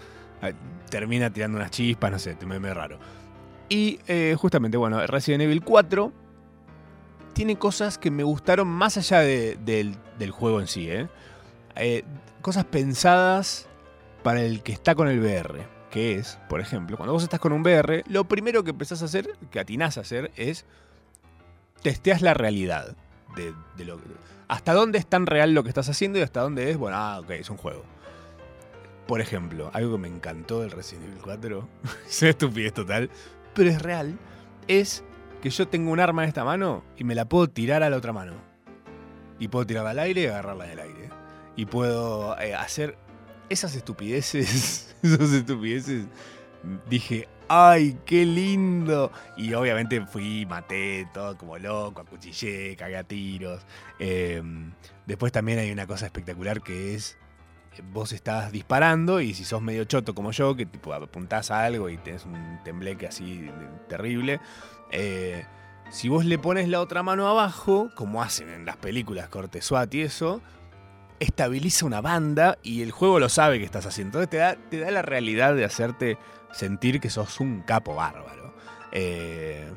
eh, termina tirando unas chispas, no sé, me me raro. Y eh, justamente, bueno, Resident Evil 4 tiene cosas que me gustaron más allá de- del, del juego en sí. Eh, Cosas pensadas para el que está con el VR. Que es, por ejemplo, cuando vos estás con un VR, lo primero que empezás a hacer, que atinás a hacer, es testeas la realidad. De, de lo, hasta dónde es tan real lo que estás haciendo y hasta dónde es, bueno, ah, ok, es un juego. Por ejemplo, algo que me encantó del Resident Evil 4, es estupidez total, pero es real, es que yo tengo un arma en esta mano y me la puedo tirar a la otra mano. Y puedo tirarla al aire y agarrarla del aire. Y puedo eh, hacer esas estupideces, esas estupideces. Dije, ¡ay, qué lindo! Y obviamente fui, maté todo como loco, acuchillé, cagué a tiros. Eh, después también hay una cosa espectacular que es vos estás disparando y si sos medio choto como yo, que tipo apuntás a algo y tenés un tembleque así terrible, eh, si vos le pones la otra mano abajo, como hacen en las películas corte SWAT y eso, estabiliza una banda y el juego lo sabe que estás haciendo. Entonces te da, te da la realidad de hacerte sentir que sos un capo bárbaro. Eh,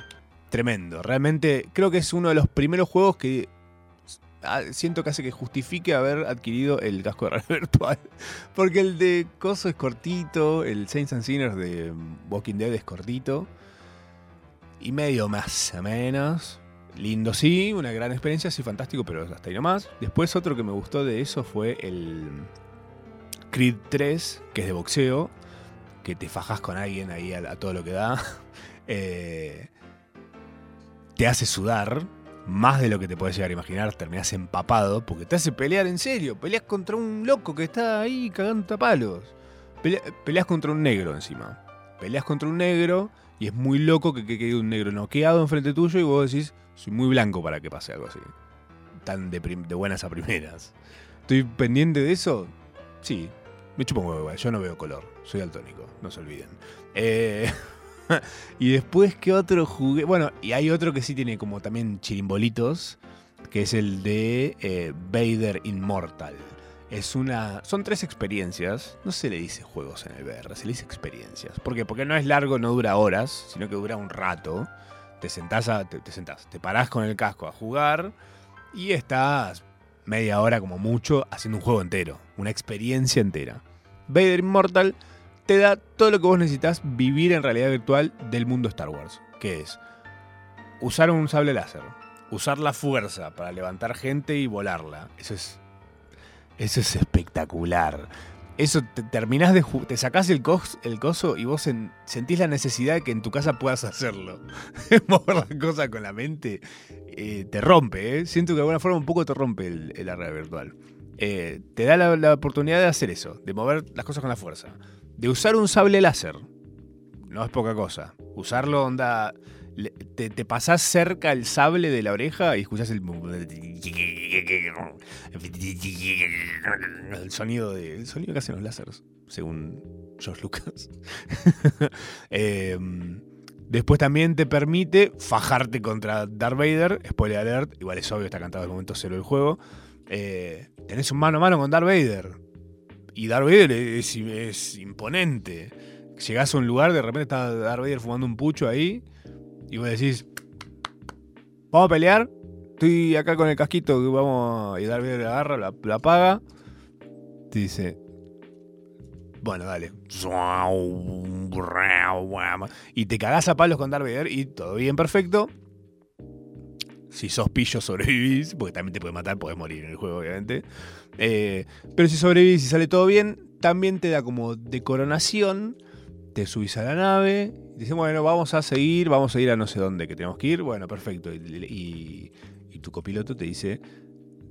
tremendo. Realmente creo que es uno de los primeros juegos que ah, siento que hace que justifique haber adquirido el casco de realidad virtual. Porque el de Coso es cortito, el Saints and Sinners de Walking Dead es cortito. Y medio más o menos. Lindo sí, una gran experiencia, sí, fantástico, pero hasta ahí nomás. Después otro que me gustó de eso fue el Creed 3, que es de boxeo, que te fajas con alguien ahí a, todo lo que da. Eh, te hace sudar más de lo que te puedes llegar a imaginar, terminás empapado porque te hace pelear en serio. Peleas contra un loco que está ahí cagando a palos. Pelea- peleas contra un negro encima. Peleas contra un negro y es muy loco que que quede un negro noqueado enfrente tuyo y vos decís, soy muy blanco para que pase algo así. Tan de, de buenas a primeras. ¿Estoy pendiente de eso? Sí. Me chupo un huevo yo no veo color. Soy daltónico, no se olviden. Eh, y después, ¿qué otro jugué? Bueno, y hay otro que sí tiene como también chirimbolitos, que es el de eh, Vader Immortal. Es una. Son tres experiencias. No se le dice juegos en el VR, se le dice experiencias. ¿Por qué? Porque no es largo, no dura horas, sino que dura un rato. Te sentás a. Te, te parás con el casco a jugar y estás media hora como mucho haciendo un juego entero. Una experiencia entera. Vader Immortal te da todo lo que vos necesitas vivir en realidad virtual del mundo Star Wars. Que es usar un sable láser, usar la fuerza para levantar gente y volarla. Eso es. Eso es espectacular. Eso te terminás de te sacás el, el coso y vos en- sentís la necesidad de que en tu casa puedas hacerlo. Mover la cosa con la mente eh, te rompe, ¿eh? Siento que de alguna forma un poco te rompe el, el virtual. Eh, te da la, la oportunidad de hacer eso, de mover las cosas con la fuerza. De usar un sable láser. No es poca cosa. Usarlo onda. Te, te pasás cerca el sable de la oreja y escuchás el. El sonido, de, el sonido que hacen los láseres, según George Lucas. Eh, después también te permite fajarte contra Darth Vader. Spoiler alert, igual es obvio, está cantado el momento cero del juego. Eh, tenés un mano a mano con Darth Vader. Y Darth Vader es, es imponente. Llegás a un lugar, de repente está Darth Vader fumando un pucho ahí. Y vos decís: ¿Vamos a pelear? Estoy acá con el casquito. Vamos. Y Darth Vader la agarra, la, la apaga. Te dice: Bueno, dale. Y te cagás a palos con Darth Vader y todo bien, perfecto. Si sos pillo, sobrevivís, porque también te puede matar, podés morir en el juego, obviamente. Eh, pero si sobrevivís y sale todo bien, también te da como de coronación. Te subís a la nave. Dices, bueno, vamos a seguir, vamos a ir a no sé dónde que tenemos que ir. Bueno, perfecto. Y, tu copiloto te dice,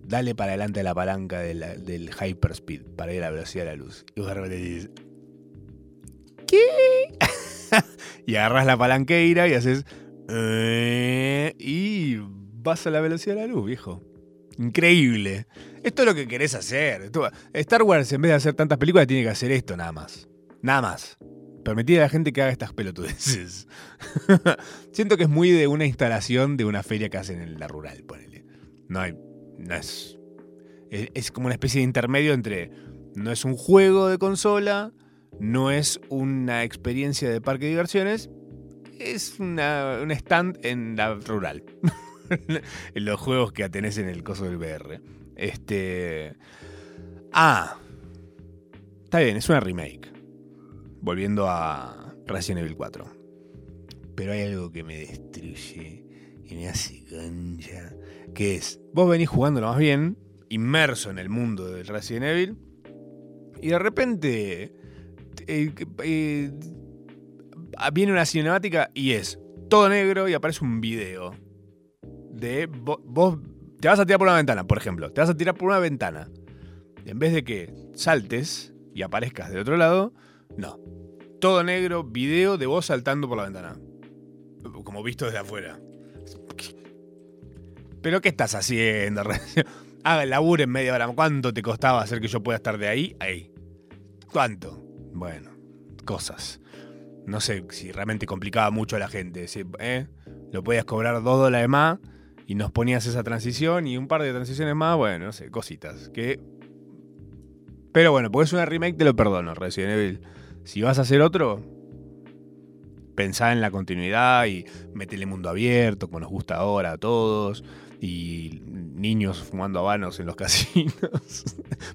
dale para adelante la palanca de la- del hyperspeed, para ir a la velocidad de la luz. Y vos de repente dices, ¿qué? y agarras la palanqueira y haces, "Eh", y vas a la velocidad de la luz, viejo. Increíble. Esto es lo que querés hacer. Star Wars, en vez de hacer tantas películas, tiene que hacer esto nada más. Nada más. Permitir a la gente que haga estas pelotudeces. Siento que es muy de una instalación de una feria que hacen en la rural, ponele. No hay. No es. Es, como una especie de intermedio entre. No es un juego de consola. No es una experiencia de parque de diversiones. Es una, un stand en la rural. en los juegos que tenés en el coso del VR. Este. Ah. Está bien, es una remake. Volviendo a Resident Evil 4. Pero hay algo que me destruye y me hace concha. Que es, vos venís jugándolo más bien, inmerso en el mundo del Resident Evil, y de repente eh, eh, viene una cinemática y es todo negro y aparece un video de vo- vos te vas a tirar por una ventana, por ejemplo, te vas a tirar por una ventana. En vez de que saltes y aparezcas del otro lado, no. Todo negro, video de vos saltando por la ventana. Como visto desde afuera. ¿Pero qué estás haciendo? Haga el laburo en media hora. ¿Cuánto te costaba hacer que yo pueda estar de ahí? Ahí. ¿Cuánto? Bueno, cosas. No sé si realmente complicaba mucho a la gente. ¿eh? Lo podías cobrar dos dólares más y nos ponías esa transición y un par de transiciones más. Bueno, no sé, cositas. Que... Pero bueno, porque es una remake, te lo perdono, Resident Evil. Si vas a hacer otro, pensá en la continuidad y métele mundo abierto, como nos gusta ahora a todos. Y niños fumando habanos en los casinos.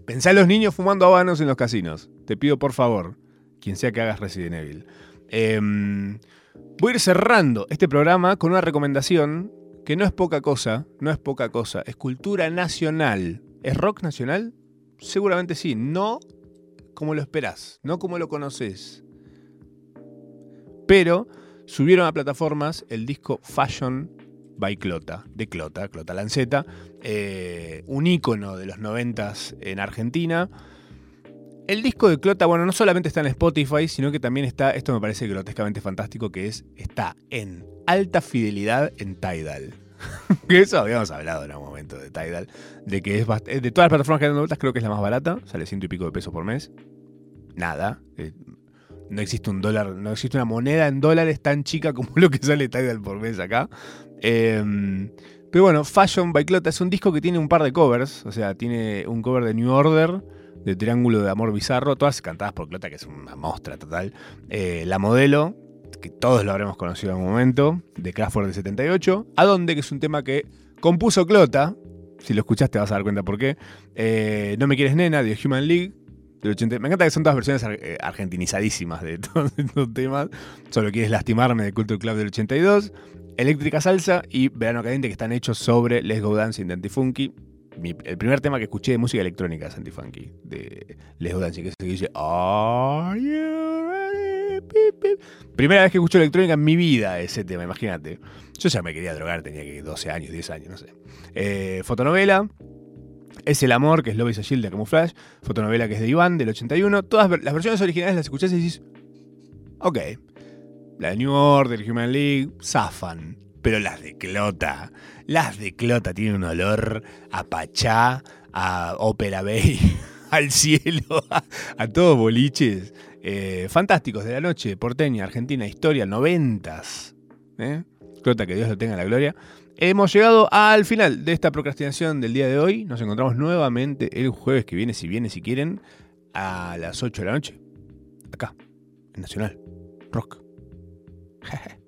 pensá en los niños fumando habanos en los casinos. Te pido por favor, quien sea que hagas Resident Evil. Em, voy a ir cerrando este programa con una recomendación que no es poca cosa, no es poca cosa, es cultura nacional. ¿Es rock nacional? Seguramente sí, no como lo esperás, no como lo conoces. Pero subieron a plataformas el disco Fashion by Clota, de Clota, Clota Lanceta, eh, un ícono de los noventas en Argentina. El disco de Clota, bueno, no solamente está en Spotify, sino que también está, esto me parece grotescamente fantástico, que es, está en alta fidelidad en Tidal. que eso habíamos hablado en algún momento de Tidal, de que es eh, de todas las plataformas que dan vueltas, creo que es la más barata, sale ciento y pico de pesos por mes. Nada. eh, no existe un dólar, no existe una moneda en dólares tan chica como lo que sale Tidal por mes acá. Eh, pero bueno, Fashion by Clota es un disco que tiene un par de covers. O sea, tiene un cover de New Order, de Triángulo de Amor Bizarro, todas cantadas por Clota, que es una mostra total. Eh, la modelo, que todos lo habremos conocido en algún momento, de Kraftwerk de 78. A dónde, que es un tema que compuso Clota. Si lo escuchaste vas a dar cuenta por qué. Eh, no me quieres nena, de Human League. Del 80. Me encanta que son todas versiones eh, argentinizadísimas de todos estos temas. Solo quieres lastimarme de Culture Club del 82. Eléctrica Salsa y Verano Caliente que están hechos sobre Let's Go Dancing de Antifunky. El primer tema que escuché de música electrónica es Antifunky, de Let's Go Dancing, que que dice Are you ready? Primera vez que escucho electrónica en mi vida ese tema, imagínate. Yo ya me quería drogar, tenía que 12 años, 10 años, no sé. Eh, fotonovela, Es el amor, que es a Shield de Camouflage, fotonovela que es de Iván, del 81. Todas las versiones originales las escuchás y decís, ok, la de New Order, Human League, zafan. Pero las de Clota, las de Clota tienen un olor a Pachá, a Opera Bay, al cielo, a todos boliches. Eh, fantásticos de la noche, porteña, Argentina, historia, noventas. ¿eh? Clota, que Dios lo tenga en la gloria. Hemos llegado al final de esta procrastinación del día de hoy. Nos encontramos nuevamente el jueves que viene, si viene, si quieren, a las 8 de la noche. Acá, en Nacional Rock.